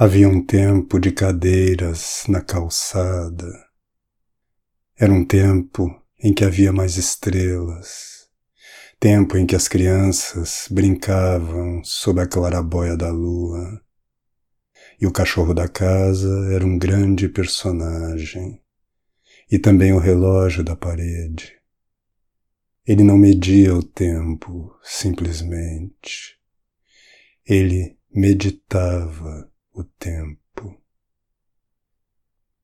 Havia um tempo de cadeiras na calçada. Era um tempo em que havia mais estrelas. Tempo em que as crianças brincavam sob a clarabóia da lua. E o cachorro da casa era um grande personagem. E também o relógio da parede. Ele não media o tempo, simplesmente. Ele meditava o tempo.